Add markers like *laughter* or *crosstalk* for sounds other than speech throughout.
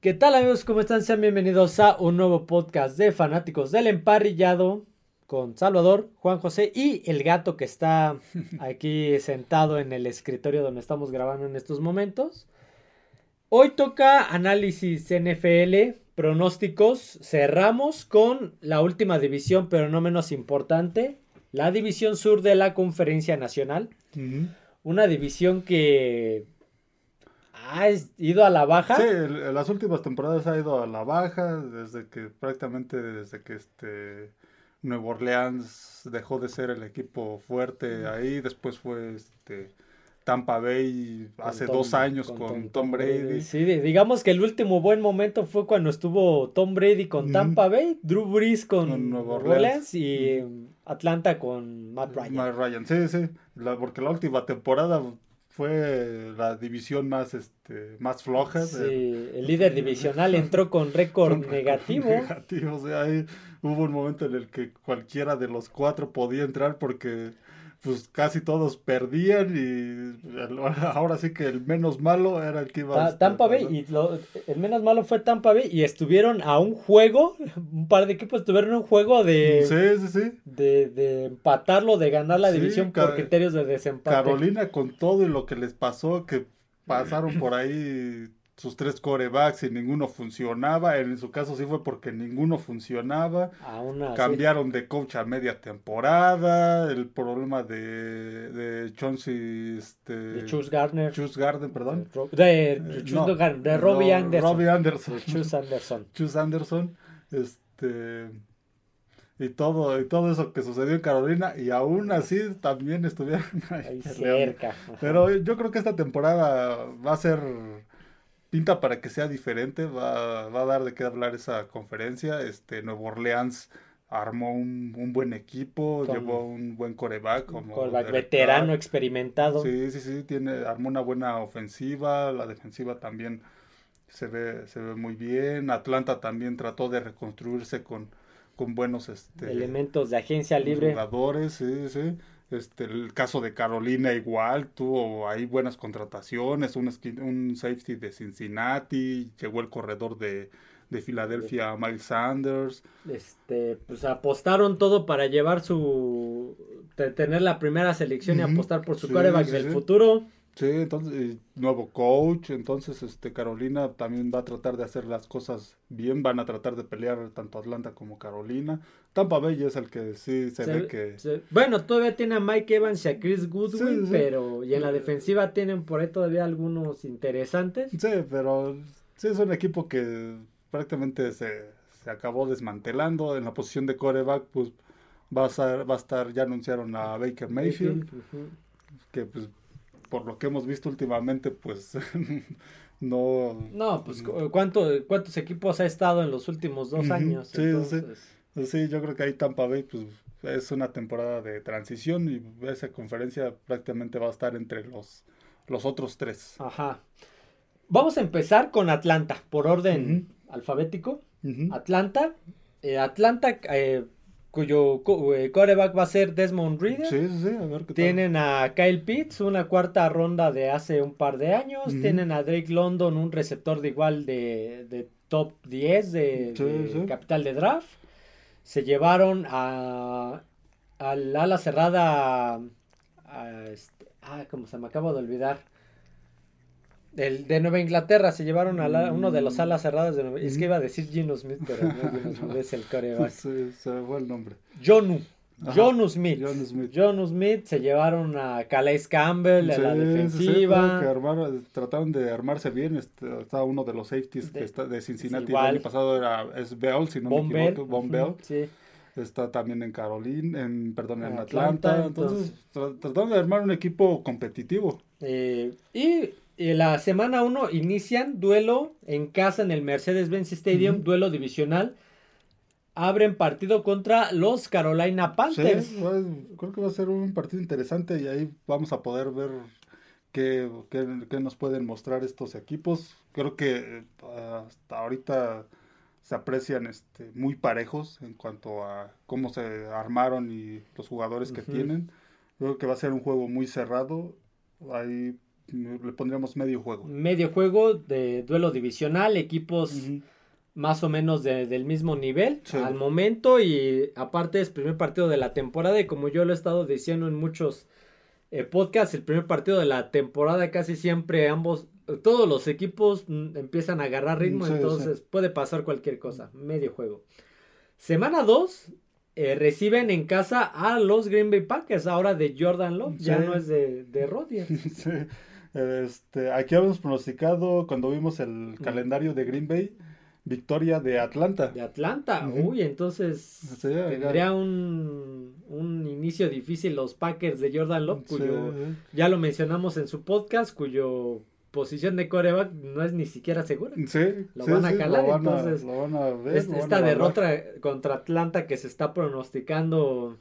¿Qué tal amigos? ¿Cómo están? Sean bienvenidos a un nuevo podcast de fanáticos del emparrillado con Salvador, Juan José y el gato que está *laughs* aquí sentado en el escritorio donde estamos grabando en estos momentos. Hoy toca análisis NFL, pronósticos. Cerramos con la última división, pero no menos importante, la división sur de la Conferencia Nacional. Una división que ha ido a la baja. Sí, las últimas temporadas ha ido a la baja, desde que prácticamente desde que este Nuevo Orleans dejó de ser el equipo fuerte ahí, después fue este Tampa Bay hace dos años con, Tom, Brady. Sí, digamos que el último buen momento fue cuando estuvo Tom Brady con Tampa Bay, Drew Brees con, Nuevo Orleans, y Atlanta con Matt Ryan. Matt Ryan, sí, sí, porque la última temporada fue la división más este más floja. Sí, el líder divisional entró con récord negativo. negativo, o sea, ahí hubo un momento en el que cualquiera de los cuatro podía entrar porque pues casi todos perdían y *laughs* ahora sí que el menos malo era el que iba a... Tampa Bay, y el menos malo fue Tampa Bay y estuvieron a un juego, *laughs* un par de equipos estuvieron un juego de... Sí, sí, sí. De, de empatarlo, de ganar la división por criterios de desempate. Carolina con todo y lo que les pasó, que pasaron por ahí sus tres corebacks y ninguno funcionaba. En su caso sí fue porque ninguno funcionaba. Cambiaron de coach a media temporada. El problema de, de Chauncey, este, de Chus Gardner. Chus Gardner, perdón. De, de, de Robbie Anderson. Robbie Anderson. Chus Anderson. *laughs* Chus Anderson. Este y todo, y todo eso que sucedió en Carolina, y aún así también estuvieron *laughs* ahí cerca. Pero yo creo que esta temporada va a ser pinta para que sea diferente, va, va, a dar de qué hablar esa conferencia. Este Nuevo Orleans armó un, un buen equipo, llevó un buen coreback. Como coreback veterano, experimentado. Sí, sí, sí, tiene, armó una buena ofensiva, la defensiva también se ve, se ve muy bien. Atlanta también trató de reconstruirse con, con buenos este, elementos de agencia libre. Jugadores, sí, sí. Este, el caso de Carolina igual, tuvo ahí buenas contrataciones, un, un safety de Cincinnati, llegó el corredor de, de Filadelfia, Miles Sanders. Este, pues apostaron todo para llevar su, tener la primera selección y apostar por su sí, del futuro. Sí, entonces, nuevo coach, entonces este Carolina también va a tratar de hacer las cosas bien, van a tratar de pelear tanto Atlanta como Carolina. Tampa Bay es el que sí se, ve que... Bueno, todavía tiene a Mike Evans y a Chris Goodwin, pero y en la defensiva tienen por ahí todavía algunos interesantes. Sí, pero sí es un equipo que prácticamente se, acabó desmantelando. En la posición de coreback, pues va a, va a estar, ya anunciaron a Baker Mayfield, que pues por lo que hemos visto últimamente, pues *laughs* no... No, pues ¿cuánto, ¿cuántos equipos ha estado en los últimos dos años? Sí, sí. Pues sí, yo creo que ahí Tampa Bay, pues es una temporada de transición y esa conferencia prácticamente va a estar entre los, los otros tres. Ajá. Vamos a empezar con Atlanta, por orden alfabético. Atlanta. Eh, Atlanta eh, cuyo eh, coreback va a ser Desmond Reader. Sí, sí, a ver qué Tienen a Kyle Pitts, una cuarta ronda de hace un par de años. Tienen a Drake London, un receptor de igual de, top 10 de, capital de draft. Se llevaron a al ala cerrada este, ah, como se me acaba de olvidar de Nueva Inglaterra se llevaron a uno de los mm. alas cerradas de Nueva Es que iba a decir Gino Smith, pero no Gino *laughs* Smith es el coreback. Se, se fue el nombre. Jonu. Jonu Smith. Jonu Smith. se llevaron a Calais Campbell en la defensiva. trataron de armarse bien. Estaba uno de los safeties de, de Cincinnati el año pasado era es Bell, si no me equivoco. Von Bell. Sí. Está también en Carolina, en, perdón, en, Atlanta. Entonces, trataron de armar un equipo competitivo. Eh, y la semana 1 inician duelo en casa en el Mercedes-Benz Stadium, duelo divisional. Abren partido contra los Carolina Panthers. Sí, creo que va a ser un partido interesante y ahí vamos a poder ver qué, qué, nos pueden mostrar estos equipos. Creo que eh, hasta ahorita se aprecian este, muy parejos en cuanto a cómo se armaron y los jugadores que tienen. Creo que va a ser un juego muy cerrado. Ahí le pondríamos medio juego. Medio juego de duelo divisional, equipos más o menos del mismo nivel al momento y aparte es primer partido de la temporada y como yo lo he estado diciendo en muchos eh, podcasts, el primer partido de la temporada casi siempre ambos, todos los equipos mm, empiezan a agarrar ritmo, entonces puede pasar cualquier cosa, medio juego. Semana 2, eh, reciben en casa a los Green Bay Packers, ahora de Jordan Love, ya no es de, de Rodgers. *laughs* Este, aquí habíamos pronosticado cuando vimos el calendario de Green Bay, victoria de Atlanta. De Atlanta, uy, entonces tendría un, un, inicio difícil los Packers de Jordan Love, cuyo ya lo mencionamos en su podcast, cuyo posición de coreback no es ni siquiera segura. Sí, lo van a calar, entonces esta derrota contra Atlanta que se está pronosticando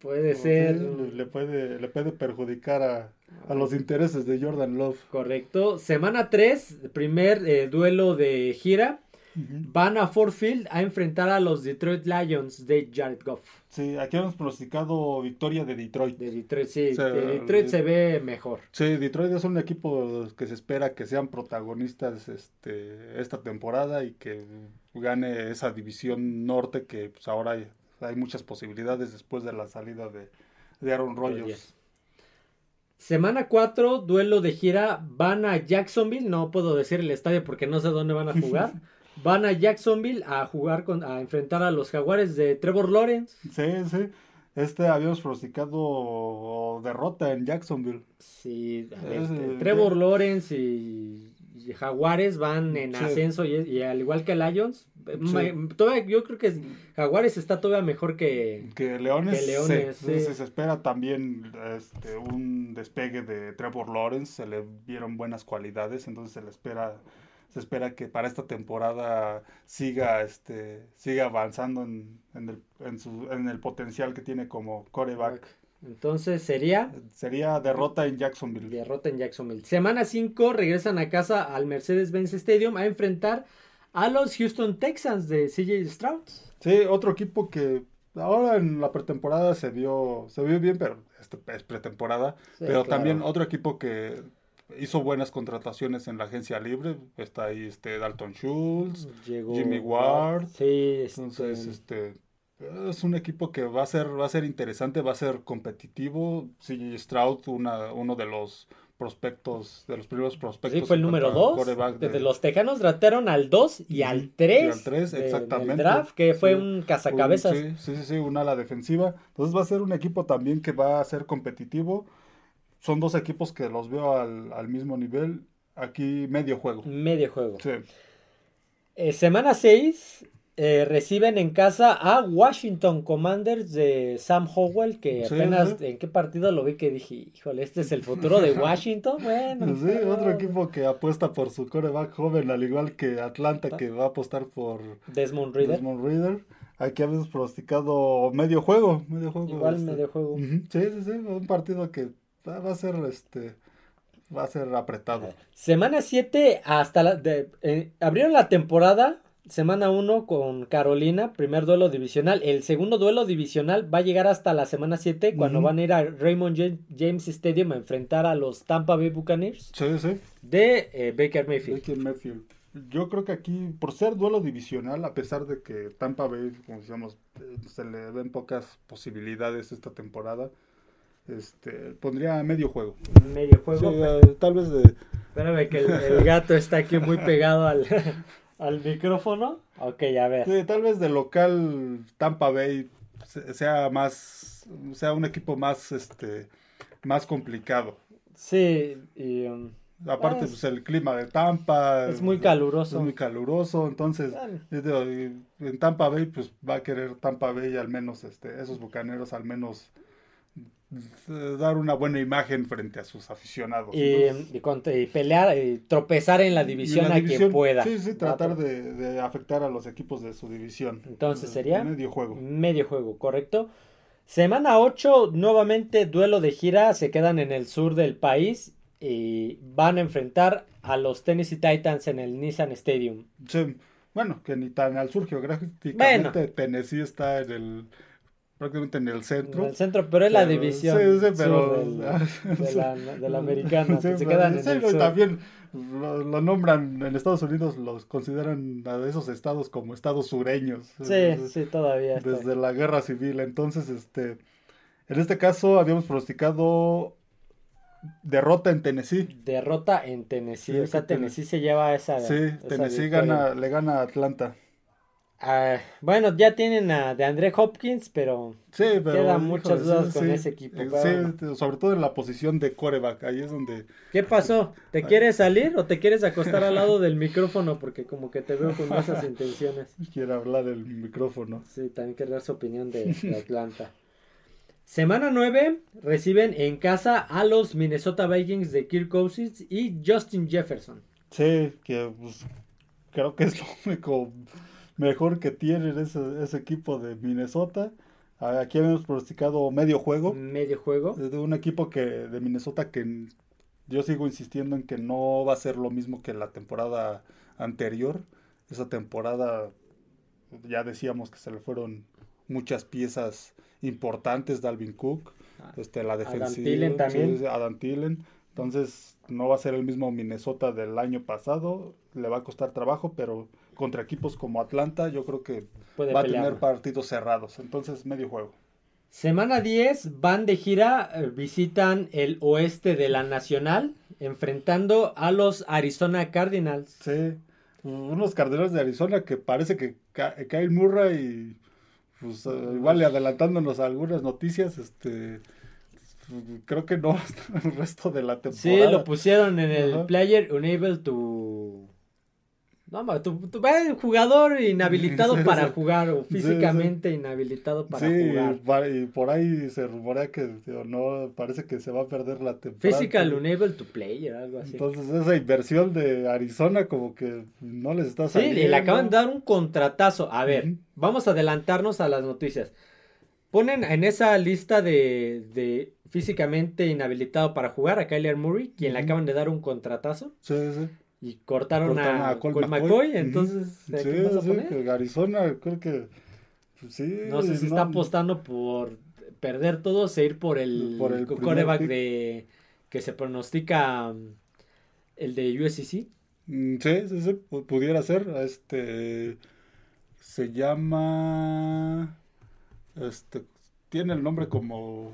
puede ser le puede le puede perjudicar a, a los intereses de Jordan Love. Correcto. Semana 3, primer eh, duelo de gira. Van a Ford Field a enfrentar a los Detroit Lions de Jared Goff. Sí, aquí hemos pronosticado victoria de Detroit. De Detroit, sí. de Detroit se ve mejor. Sí, Detroit es un equipo que se espera que sean protagonistas este, esta temporada y que gane esa división norte que pues, ahora hay, muchas posibilidades después de la salida de, de Aaron Rodgers. Semana 4, duelo de gira. Van a Jacksonville. No puedo decir el estadio porque no sé dónde van a jugar. *laughs* van a Jacksonville a jugar con, a enfrentar a los jaguares de Trevor Lawrence. Sí, sí. Este habíamos pronosticado derrota en Jacksonville. Sí, este, Trevor Lawrence y, Jaguares van en ascenso y, al igual que Lions. Todavía, yo creo que Jaguares está todavía mejor que, que Leones. Leones Se espera también este, un despegue de Trevor Lawrence. Se le vieron buenas cualidades, entonces se le espera se espera que para esta temporada siga este siga avanzando en, el, en, su, en el potencial que tiene como coreback. Entonces sería. Sería derrota en Jacksonville. Derrota en Jacksonville. Semana 5 regresan a casa al Mercedes-Benz Stadium a enfrentar a los Houston Texans de CJ Stroud. Sí, otro equipo que ahora en la pretemporada se vio, se vio bien, pero este es pretemporada. pero también otro equipo que hizo buenas contrataciones en la agencia libre. Está ahí este Dalton Schultz, Jimmy Ward. Sí, este, entonces este es un equipo que va a ser va a ser interesante, va a ser competitivo. CJ Stroud, una, uno de los prospectos, de los primeros prospectos. Sí, fue el número 2. Desde los Tejanos draftaron al 2 y al 3. al 3, exactamente. draft, que fue un cazacabezas. sí, sí, sí, un ala defensiva. Entonces va a ser un equipo también que va a ser competitivo son dos equipos que los veo al, mismo nivel. Aquí medio juego. Medio juego. Sí. Eh, semana 6 eh, reciben en casa a Washington Commanders de Sam Howell, que apenas en qué partido lo vi que dije, híjole, este es el futuro de *laughs* Washington. Bueno. Sí, otro equipo que apuesta por su coreback joven, al igual que Atlanta, que va a apostar por Desmond Reader. Desmond Reader. Aquí habíamos pronosticado medio juego, medio juego. Igual este. medio juego. Sí, sí, sí, un partido que va a ser este va a ser apretado. Semana 7 hasta la de, eh, abrieron la temporada semana 1 con Carolina, primer duelo divisional. El segundo duelo divisional va a llegar hasta la semana 7 cuando van a ir a Raymond James Stadium a enfrentar a los Tampa Bay Buccaneers. Sí, sí. De eh, Baker Mayfield. Baker Mayfield. Yo creo que aquí, por ser duelo divisional, a pesar de que Tampa Bay, como decíamos, eh, se le ven pocas posibilidades esta temporada, este, pondría medio juego. Medio juego. *laughs* Eh, tal vez de... Espérame que el, gato está aquí muy pegado al, *laughs* al micrófono. Ok, a ver. Sí, tal vez de local Tampa Bay sea más, sea un equipo más, este, más complicado. Sí, y... Um, Aparte, pues, el clima de Tampa. Es muy caluroso. Es muy caluroso. Entonces, en Tampa Bay, pues va a querer Tampa Bay al menos, este, esos bucaneros al menos dar una buena imagen frente a sus aficionados. Y, y, pelear, y tropezar en la división, a quien pueda. Sí, sí, tratar de, afectar a los equipos de su división. Entonces sería... Medio juego. Medio juego, correcto. Semana 8, nuevamente duelo de gira, se quedan en el sur del país y van a enfrentar a los Tennessee Titans en el Nissan Stadium. Sí, bueno, que ni tan al sur geográficamente Tennessee está en el prácticamente en el centro. En el centro, pero es la división sí, sí, pero, *laughs* de, la, de, la, americana. se quedan en el También lo, nombran en Estados Unidos, los consideran a esos estados como estados sureños. Sí, sí, todavía. Desde la guerra civil. Entonces, este, en este caso habíamos pronosticado derrota en Tennessee. Derrota en Tennessee. o sea, Tennessee se lleva esa. Sí, Tennessee gana, le gana a Atlanta. Ah, bueno, ya tienen a de André Hopkins, pero, sí, quedan muchas dudas con ese equipo. Eh, sobre todo en la posición de coreback, ahí es donde... ¿Qué pasó? ¿Te quieres salir o te quieres acostar al lado del micrófono? Porque como que te veo con *laughs* esas intenciones. Quiere hablar el micrófono. Sí, también quiere dar su opinión de, Atlanta. Semana 9 reciben en casa a los Minnesota Vikings de Kirk Cousins y Justin Jefferson. Sí, que pues, creo que es lo único mejor que tienen ese, ese equipo de Minnesota. Aquí habíamos pronosticado medio juego. Medio juego. De un equipo que de Minnesota que yo sigo insistiendo en que no va a ser lo mismo que la temporada anterior. Esa temporada ya decíamos que se le fueron muchas piezas importantes Dalvin Cook, ah, este la defensiva, también. Adam Thielen. Entonces no va a ser el mismo Minnesota del año pasado, le va a costar trabajo, pero contra equipos como Atlanta, yo creo que va a tener partidos cerrados. Entonces, medio juego. Semana 10 van de gira, eh, visitan el oeste de la Nacional, enfrentando a los Arizona Cardinals. Sí, unos Cardinals de Arizona que parece que Kyle Murray, pues eh, igual adelantándonos algunas noticias, este creo que no *laughs* el resto de la temporada. Sí, lo pusieron en el Player Unable to no, tu, tu, jugador inhabilitado *laughs* para jugar o físicamente inhabilitado para jugar. y por ahí se rumorea que no parece que se va a perder la temporada. Physical unable to play o algo así. Entonces esa inversión de Arizona como que no les está saliendo. Sí, le acaban de dar un contratazo. A ver, vamos a adelantarnos a las noticias. Ponen en esa lista de, de físicamente inhabilitado para jugar a Kyler Murray, quien le acaban de dar un contratazo. Sí, sí y cortaron, a, Cole McCoy, entonces sí, sí, Arizona creo que pues sí, no sé si está apostando por perder todo e ir por el, por el coreback de que se pronostica el de USCC mm, sí, sí, sí, pudiera ser este se llama este tiene el nombre como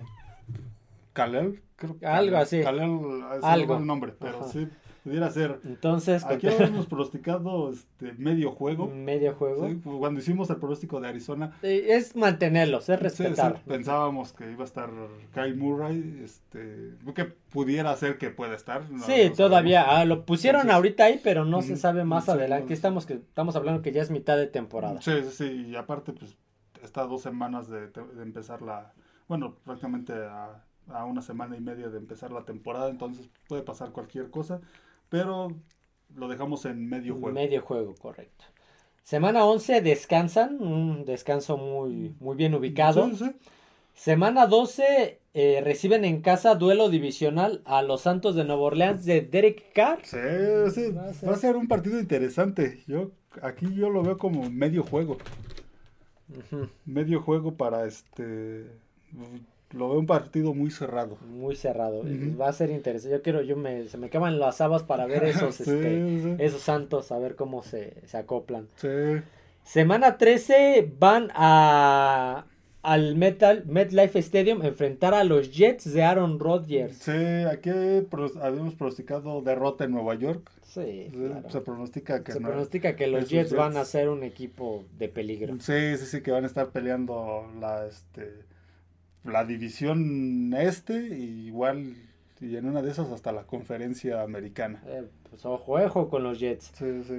Kalel creo algo así. Kalel es algo. el nombre pero sí Pudiera ser. Entonces, aquí *laughs* habíamos pronosticado este, medio juego. Medio juego. Cuando hicimos el pronóstico de Arizona. es mantenerlos, es respetar. pensábamos que iba a estar Kyle Murray, este, que pudiera ser que pueda estar. sí, todavía. Ah, lo pusieron ahorita ahí, pero no se sabe más adelante. estamos, que, estamos hablando que ya es mitad de temporada. Sí, sí, sí. Y aparte, pues, está dos semanas de, de empezar la. Bueno, prácticamente a, a una semana y media de empezar la temporada, entonces puede pasar cualquier cosa pero lo dejamos en medio juego. Medio juego, correcto. Semana 11 descansan, un descanso muy, muy bien ubicado. Semana 12 eh, reciben en casa duelo divisional a los Santos de Nueva Orleans de Derek Carr. Sí, sí. Va, a ser... un partido interesante. Yo aquí yo lo veo como medio juego. Medio juego para este lo veo un partido muy cerrado. Muy cerrado. Va a ser interesante. Yo quiero, yo me, se me queman las habas para ver *laughs* esos, este, esos santos, a ver cómo se, se acoplan. Sí. Semana 13 van a al Metal MetLife Stadium enfrentar a los Jets de Aaron Rodgers. Sí, aquí habíamos pronosticado derrota en Nueva York. Sí, se pronostica que se pronostica que los Jets, Jets, van a ser un equipo de peligro. Sí, sí, sí, que van a estar peleando la este la división este, igual y en una de esas hasta la conferencia americana. Eh, pues ojo, ojo con los Jets.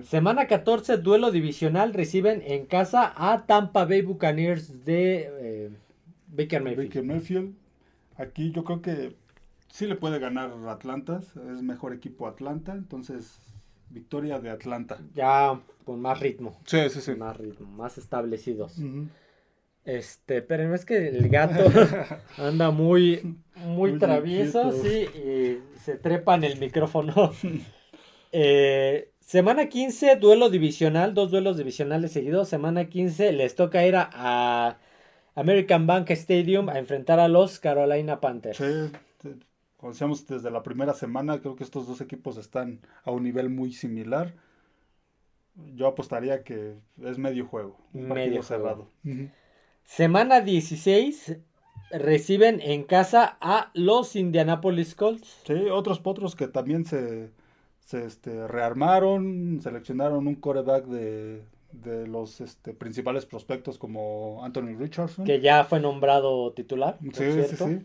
Semana 14, duelo divisional, reciben en casa a Tampa Bay Buccaneers de eh, Baker Mayfield. Baker Mayfield. Aquí yo creo que sí le puede ganar Atlanta, es mejor equipo Atlanta, entonces victoria de Atlanta. Ya con más ritmo. Sí, sí, sí. Más ritmo, más establecidos. Este, pero es que el gato *laughs* anda muy, muy, travieso, sí, y se trepa en el micrófono. *laughs* Eh, semana 15, duelo divisional, dos duelos divisionales seguidos. Semana 15 les toca ir a, American Bank Stadium a enfrentar a los Carolina Panthers. Sí, como decíamos desde la primera semana, creo que estos dos equipos están a un nivel muy similar. Yo apostaría que es medio juego, medio cerrado. Semana 16 reciben en casa a los Indianapolis Colts. Sí, otros potros que también se, se este, rearmaron, seleccionaron un coreback de, de los este, principales prospectos como Anthony Richardson. Que ya fue nombrado titular. Sí, sí, sí.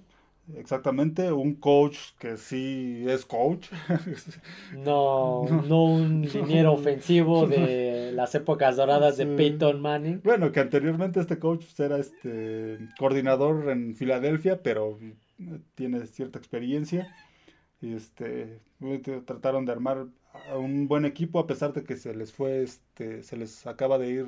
Exactamente, un coach que sí es coach. *laughs* *laughs* No, no, un *laughs* liniero ofensivo de las épocas doradas de Peyton Manning. Bueno, que anteriormente este coach era este coordinador en Filadelfia, pero tiene cierta experiencia. Y este trataron de armar un buen equipo a pesar de que se les fue este se les acaba de ir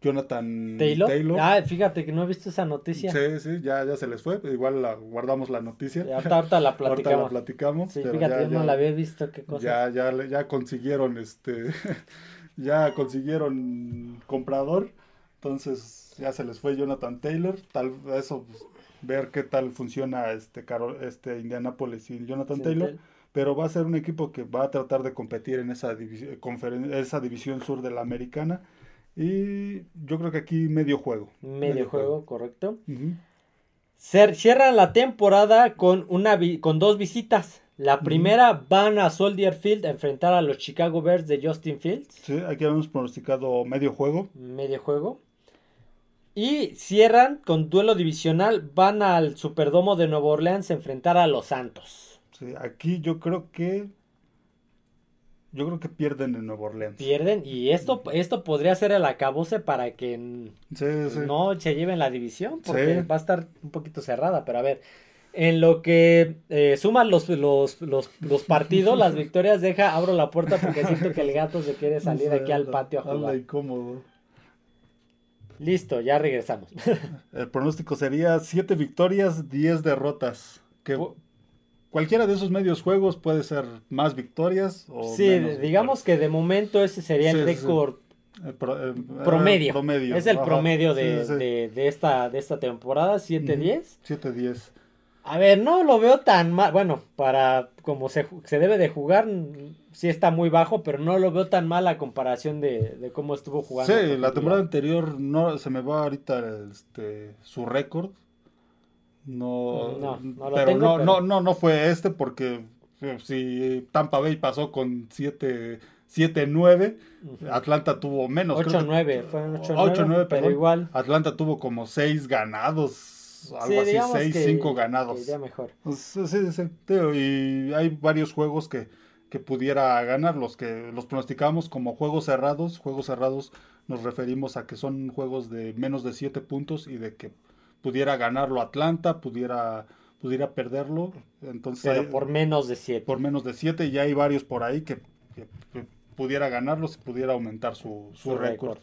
Jonathan Taylor. Ah, fíjate que no he visto esa noticia. Sí, sí, ya, ya se les fue. Igual la, guardamos la noticia. Ya, ahorita la platicamos. *laughs* ahorita la platicamos. Sí, fíjate, yo no la había visto. Qué cosa. Ya, ya, ya consiguieron este. *laughs* ya consiguieron comprador. Entonces ya se les fue Jonathan Taylor. Tal eso, pues, ver qué tal funciona este, Carol, este Indianapolis y Jonathan Taylor. Pero va a ser un equipo que va a tratar de competir en esa, esa división sur de la americana y yo creo que aquí medio juego. Medio, juego, correcto. Cierran la temporada con, una con dos visitas. La primera van a Soldier Field a enfrentar a los Chicago Bears de Justin Fields. Sí, aquí hemos pronosticado medio juego. Medio juego. Y cierran con duelo divisional. Van al Superdomo de Nueva Orleans a enfrentar a los Santos. Sí, aquí yo creo que yo creo que pierden en Nueva Orleans. Pierden y esto, esto podría ser el acabose para que no se lleven la división porque va a estar un poquito cerrada, pero a ver, en lo que eh, suman los, los, los, partidos, las *laughs* victorias, deja, abro la puerta porque siento que el gato se quiere salir aquí al patio a jugar. incómodo. Listo, ya regresamos. *laughs* El pronóstico sería 7 victorias, 10 derrotas. Que cualquiera de esos medios juegos puede ser más victorias o Sí, digamos que de momento ese sería el récord eh, eh, promedio. Es el promedio de, esta, de esta temporada, 7-10. 7-10. A ver, no lo veo tan mal. Bueno, para como se, se, debe de jugar, sí está muy bajo, pero no lo veo tan mal a comparación de, cómo estuvo jugando. Sí, la temporada anterior no se me va ahorita este, su récord. No, no, no, pero no, no, no, no fue este porque eh, si Tampa Bay pasó con 7 9 Atlanta tuvo menos. 8-9, fue 8-9, pero igual. Atlanta tuvo como 6 ganados, algo así, 6, 5 ganados. Que mejor. Pues, sí, sí, sí, y hay varios juegos que, que pudiera ganar, los que los pronosticamos como juegos cerrados. Juegos cerrados nos referimos a que son juegos de menos de 7 puntos y de que pudiera ganarlo Atlanta, pudiera, pudiera perderlo. Entonces, Pero por menos de 7. Por menos de 7, y hay varios por ahí que, pudiera ganarlos y pudiera aumentar su, su, récord.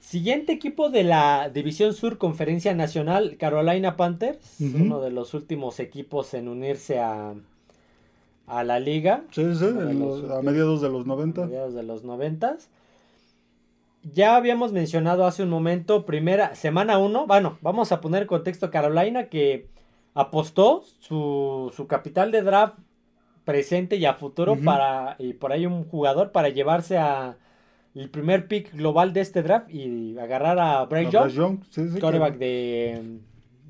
Siguiente equipo de la División Sur Conferencia Nacional, Carolina Panthers, uno de los últimos equipos en unirse a, a la liga. Sí, sí, a mediados de los 90. A mediados de los 90 ya habíamos mencionado hace un momento, primera semana 1, bueno, vamos a poner en contexto Carolina que apostó su, su capital de draft presente y a futuro para, y por ahí un jugador para llevarse a el primer pick global de este draft y agarrar a Bryce Young, quarterback de,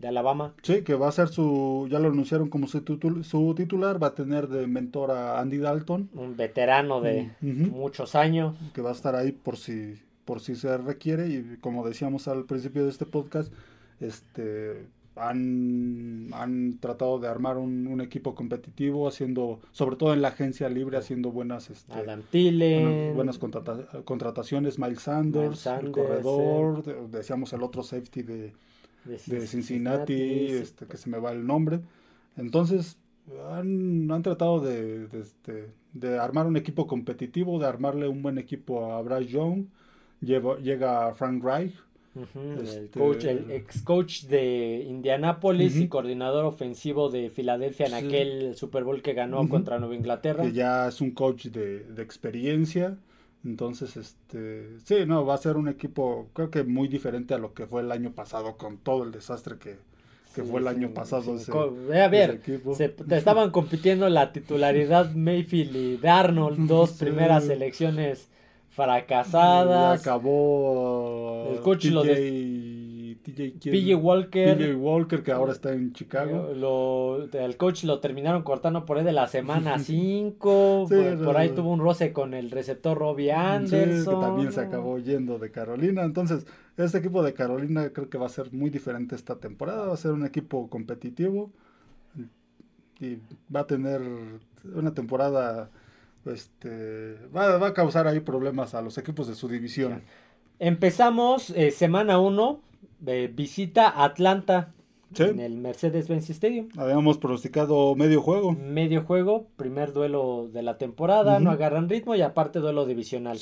de, Alabama. Sí, que va a ser su, ya lo anunciaron como su, su titular, va a tener de mentor a Andy Dalton. Un veterano de muchos años. Que va a estar ahí por si por si se requiere y como decíamos al principio de este podcast, este han, han tratado de armar un, equipo competitivo haciendo, sobre todo en la agencia libre, haciendo buenas este, buenas, contrataciones, Miles Sanders, el corredor, decíamos el otro safety de, de, Cincinnati, este, que se me va el nombre. Entonces, han, han tratado de, de, este, de, armar un equipo competitivo, de armarle un buen equipo a Bryce Young llega Frank Reich. el, este, coach, el ex coach de Indianapolis y coordinador ofensivo de Filadelfia en aquel Super Bowl que ganó contra Nueva Inglaterra. Que ya es un coach de, experiencia. Entonces, este, sí, no, va a ser un equipo, creo que muy diferente a lo que fue el año pasado, con todo el desastre que, fue el año pasado. a ver, se, estaban compitiendo la titularidad Mayfield y Darnold, dos primeras selecciones fracasadas. acabó el coach lo PJ Walker. PJ Walker, que ahora está en Chicago. Lo, el coach lo terminaron cortando por ahí de la semana *laughs* 5. por, ahí tuvo un roce con el receptor Robbie Anderson. que también se acabó yendo de Carolina. Entonces, este equipo de Carolina creo que va a ser muy diferente esta temporada. Va a ser un equipo competitivo. Y va a tener una temporada. Este, va, va a causar ahí problemas a los equipos de su división. Empezamos eh, semana 1 visita Atlanta en el Mercedes-Benz Stadium. Habíamos pronosticado medio juego. Medio juego, primer duelo de la temporada, no agarran ritmo y aparte duelo divisional.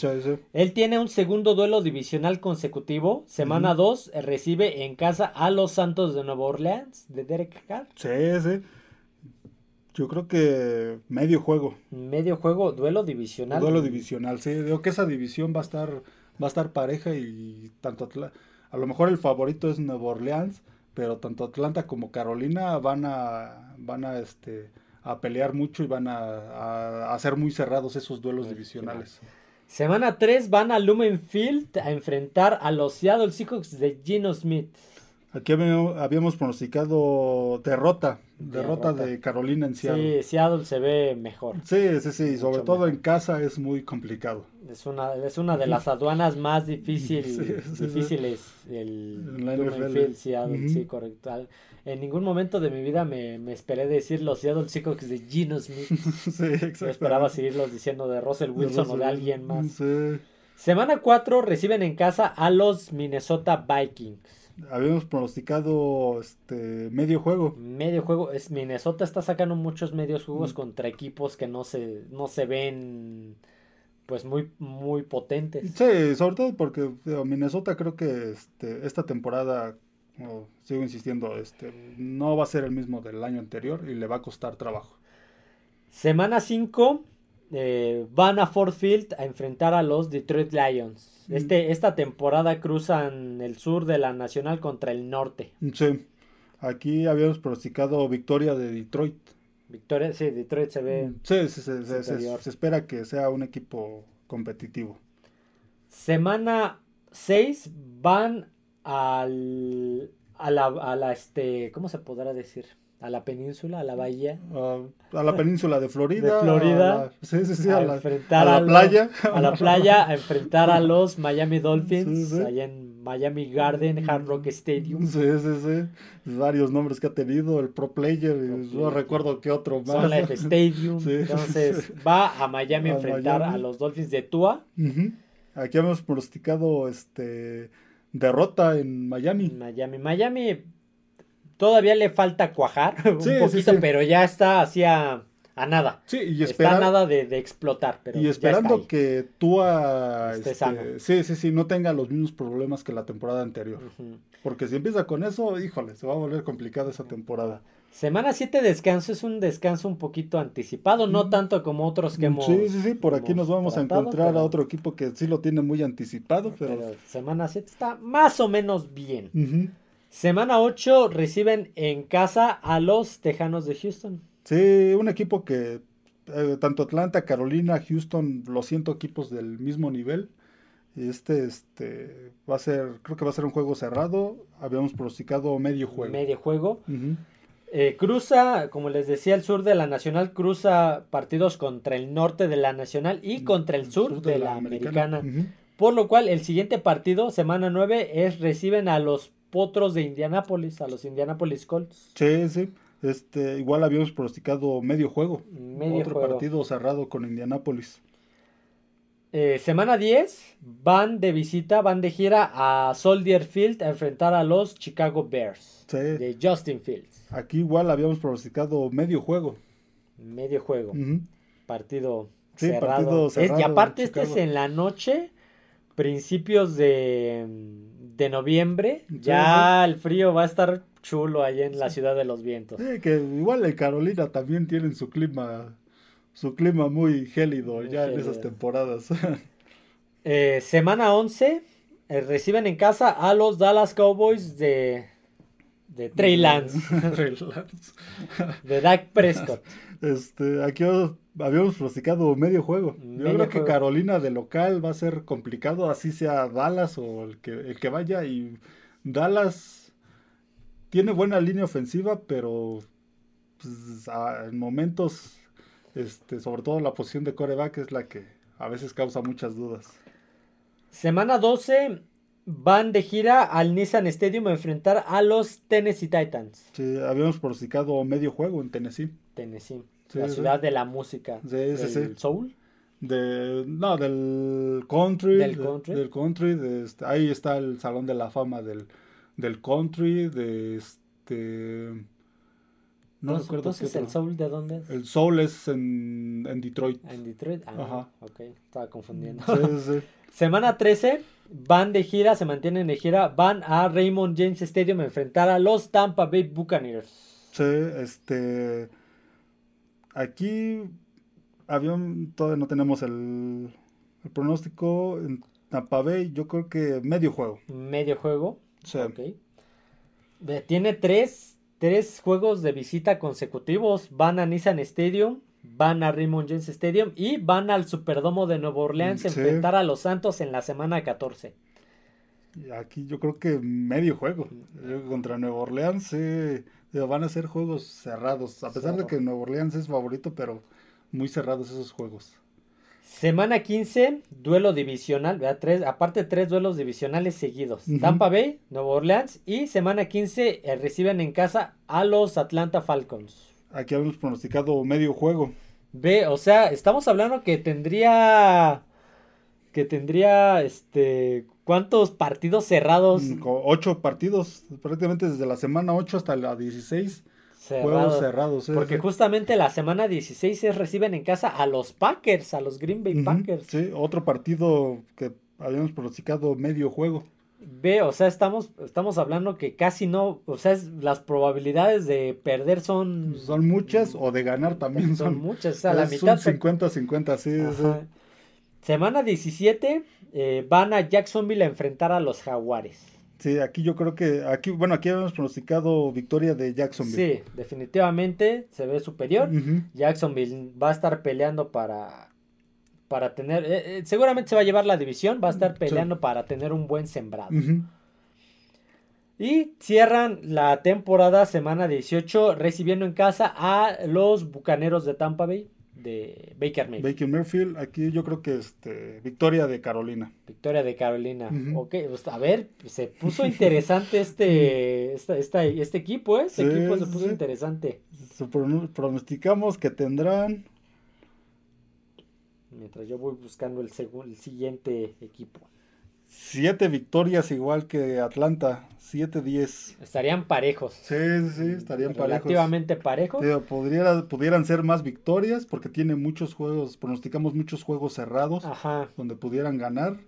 Él tiene un segundo duelo divisional consecutivo. Semana 2 recibe en casa a los Santos de Nueva Orleans de Derek Carr. Sí, sí. Yo creo que medio juego. Medio juego, duelo divisional. Duelo divisional, sí. Digo que esa división va a estar, va a estar pareja y tanto Atlanta a lo mejor el favorito es Nueva Orleans, pero tanto Atlanta como Carolina van a, van a, este, a pelear mucho y van a, hacer muy cerrados esos duelos divisionales. Semana 3 van a Lumen Field a enfrentar a los Seattle Seahawks de Gino Smith. Aquí habíamos pronosticado derrota, derrota, de Carolina en Seattle. Sí, Seattle se ve mejor. Sí, sí, sí, sobre todo en casa es muy complicado. Es una, es una de las *laughs* aduanas más difíciles el Field, Seattle, sí, correcto. En ningún momento de mi vida me, me esperé decir los Seattle Seahawks de Gino Smith. *laughs* sí, exacto. Esperaba seguirlos diciendo de Russell Wilson o de alguien más. Semana 4 reciben en casa a los Minnesota Vikings habíamos pronosticado este medio juego. Medio juego. Es, Minnesota está sacando muchos medios juegos mm. contra equipos que no se, no se ven pues muy, muy potentes. Sí, sobre todo porque Minnesota creo que este, esta temporada, sigo insistiendo, este, no va a ser el mismo del año anterior y le va a costar trabajo. Semana 5 eh, van a Ford Field a enfrentar a los Detroit Lions. Mm. Este, esta temporada cruzan el sur de la Nacional contra el norte. Sí, aquí habíamos pronosticado victoria de Detroit. Victoria, sí, Detroit se ve. Mm, sí, se, espera que sea un equipo competitivo. Semana 6 van al, a la, a la, este, ¿cómo se podrá decir? A la península, a la bahía. a la península de Florida. De Florida. A la, sí, sí, sí, a, la, enfrentar a la playa. a la playa, a enfrentar a los Miami Dolphins, allá en Miami Garden, Hard Rock Stadium. Sí, sí, sí. Varios nombres que ha tenido, el Pro Player, no recuerdo qué otro más. Sun Life Stadium. *laughs* Entonces, va a Miami a, enfrentar a los Dolphins de Tua. Aquí hemos pronosticado este derrota en Miami. Miami. Miami Todavía le falta cuajar *laughs* un poquito, pero ya está hacia a nada. Sí, y está a nada de, explotar. Pero y esperando que tú este, sí, sí, sí, no tenga los mismos problemas que la temporada anterior. Porque si empieza con eso, híjole, se va a volver complicada esa temporada. Semana 7 descanso es un descanso un poquito anticipado, no tanto como otros que hemos. Sí, sí, sí, por aquí nos vamos a encontrar a otro equipo que sí lo tiene muy anticipado, pero. semana 7 está más o menos bien. Semana 8 reciben en casa a los Tejanos de Houston. Sí, un equipo que eh, tanto Atlanta, Carolina, Houston, los siento equipos del mismo nivel. Este, este, va a ser, creo que va a ser un juego cerrado. Habíamos pronosticado medio juego. Medio juego. Eh, cruza, como les decía, el sur de la Nacional cruza partidos contra el norte de la Nacional y contra el sur, de, la, Americana. Por lo cual, el siguiente partido, semana 9, es reciben a los otros de Indianapolis, a los Indianapolis Colts. Sí, sí. Este, igual habíamos pronosticado medio juego. Medio Otro partido cerrado con Indianapolis. Eh, semana 10 van de visita, van de gira a Soldier Field a enfrentar a los Chicago Bears sí. de Justin Fields. Aquí igual habíamos pronosticado medio juego. Medio juego. Partido, cerrado. y aparte este es en la noche, principios de de noviembre, ya el frío va a estar chulo ahí en la ciudad de los vientos. Que igual en Carolina también tienen su clima, su clima muy gélido ya en esas temporadas. Eh, semana 11, eh, reciben en casa a los Dallas Cowboys de, de Trey Lance. *laughs* *laughs* de Dak Prescott. Este, aquí habíamos platicado medio juego. Yo creo que Carolina de local va a ser complicado, así sea Dallas o el que, el que vaya. Y Dallas tiene buena línea ofensiva, pero pues, en momentos, este, sobre todo la posición de coreback es la que a veces causa muchas dudas. Semana 12 van de gira al Nissan Stadium a enfrentar a los Tennessee Titans. Sí, habíamos pronosticado medio juego en Tennessee. Tennessee, la ciudad de la música. Sí, ¿Del soul? De, no, del country. Del country. del country este, ahí está el Salón de la Fama del, del country, de este... No recuerdo entonces, ¿el soul de dónde es? El soul es en, en Detroit. En Detroit, ah, Ajá. ok, estaba confundiendo. Sí, sí. *laughs* Semana 13, van de gira, se mantienen de gira, van a Raymond James Stadium a enfrentar a los Tampa Bay Buccaneers. Sí, este. Aquí todavía no tenemos el, pronóstico. En Tampa Bay, yo creo que medio juego. Medio juego. Sí. Tiene tres, tres juegos de visita consecutivos. Van a Nissan Stadium, van a Raymond James Stadium y van al Superdomo de Nueva Orleans a enfrentar a los Santos en la semana 14. Aquí yo creo que medio juego. contra Nueva Orleans van a ser juegos cerrados. A pesar de que Nueva Orleans es favorito, pero muy cerrados esos juegos. Semana 15, duelo divisional, Tres, aparte tres duelos divisionales seguidos. Tampa Bay, Nueva Orleans y semana 15 eh, reciben en casa a los Atlanta Falcons. Aquí habíamos pronosticado medio juego. Ve, o sea, estamos hablando que tendría. Que tendría. Este. ¿Cuántos partidos cerrados? Mm, ocho partidos. Prácticamente desde la semana 8 hasta la 16. Juegos cerrados. Porque justamente la semana 16 se reciben en casa a los Packers, a los Green Bay Packers. Sí, otro partido que habíamos pronosticado medio juego. Ve, o sea, estamos, estamos hablando que casi no, o sea, las probabilidades de perder son... Son muchas o de ganar también son, muchas, o sea, la mitad... 50-50, sí, Semana 17 eh, van a Jacksonville a enfrentar a los Jaguares. Sí, aquí yo creo que, aquí, bueno, aquí hemos pronosticado victoria de Jacksonville. Sí, definitivamente se ve superior. Jacksonville va a estar peleando para para tener, eh, eh, seguramente se va a llevar la división, va a estar peleando para tener un buen sembrado. Y cierran la temporada semana 18 recibiendo en casa a los Bucaneros de Tampa Bay de Baker Mayfield. Baker Mayfield, aquí yo creo que este victoria de Carolina. Victoria de Carolina. Ok, pues, a ver, se puso interesante *laughs* este este equipo, ¿eh? Este equipo se puso interesante. Pronosticamos que tendrán mientras yo voy buscando el, el siguiente equipo. Siete victorias igual que Atlanta, 7-10. Estarían parejos. Sí, sí, estarían Relativamente parejos. pudieran ser más victorias porque tiene muchos juegos, pronosticamos muchos juegos cerrados donde pudieran ganar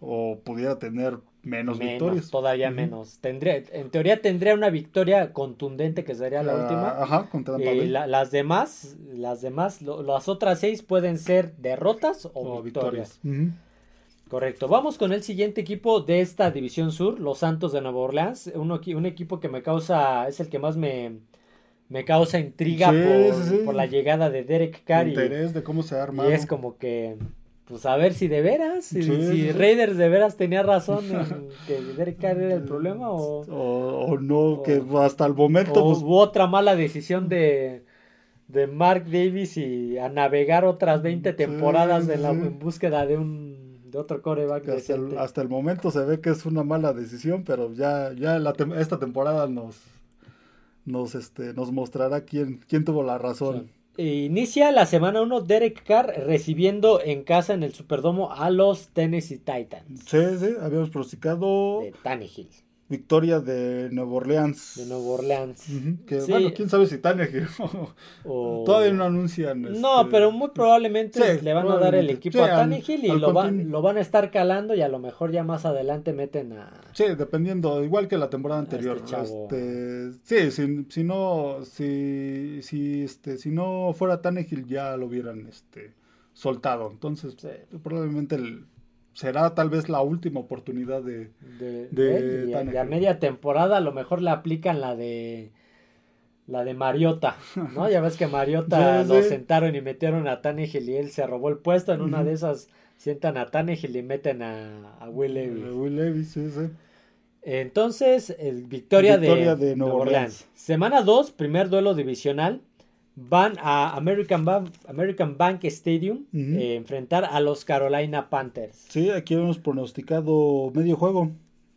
o pudiera tener menos, victorias. Todavía menos. Tendría, en teoría tendría una victoria contundente que sería la ah, última. Ajá, contra y las demás, las demás, las otras seis pueden ser derrotas o, victorias. Correcto. Vamos con el siguiente equipo de esta división sur, los Santos de Nueva Orleans. Uno, un equipo que me causa, es el que más me, me causa intriga por, la llegada de Derek Carr. Interés de cómo se arma. Y es como que pues a ver si de veras, si, Raiders de veras tenía razón en *laughs* que Derek Carr era el problema o, o, no, que hasta el momento. O pues hubo otra mala decisión de, de Mark Davis y a navegar otras 20 temporadas en, la, en búsqueda de un de otro coreback. Hasta el, hasta el, momento se ve que es una mala decisión, pero ya, ya esta temporada nos, nos, este, nos mostrará quién, quién tuvo la razón. Inicia la semana 1 Derek Carr recibiendo en casa en el Superdomo a los Tennessee Titans. Sí, sí, habíamos pronosticado. De Tannehill victoria de Nueva Orleans. De Nueva Orleans. que bueno, quién sabe si Tannehill *laughs* *laughs* todavía no anuncian. No, este, pero muy probablemente le van a dar el equipo a Tannehill y lo, lo, van a estar calando y a lo mejor ya más adelante meten a. Sí, dependiendo, igual que la temporada este anterior. Este, sí, si, si, no, si, si, este, si no fuera Tannehill ya lo hubieran este, soltado. Entonces, probablemente el será tal vez la última oportunidad de, de, a, media temporada a lo mejor le aplican la de la de Mariota, ¿no? Ya ves que Mariota *laughs* lo sentaron y metieron a Tannehill y él se robó el puesto. En una de esas sientan a Tannehill y meten a, Will Levis. Will Levis, sí, sí. Entonces, victoria, de, de Nueva Orleans. Semana 2, primer duelo divisional. Van a American, Bank, American Bank Stadium a eh, enfrentar a los Carolina Panthers. Sí, aquí hemos pronosticado medio juego.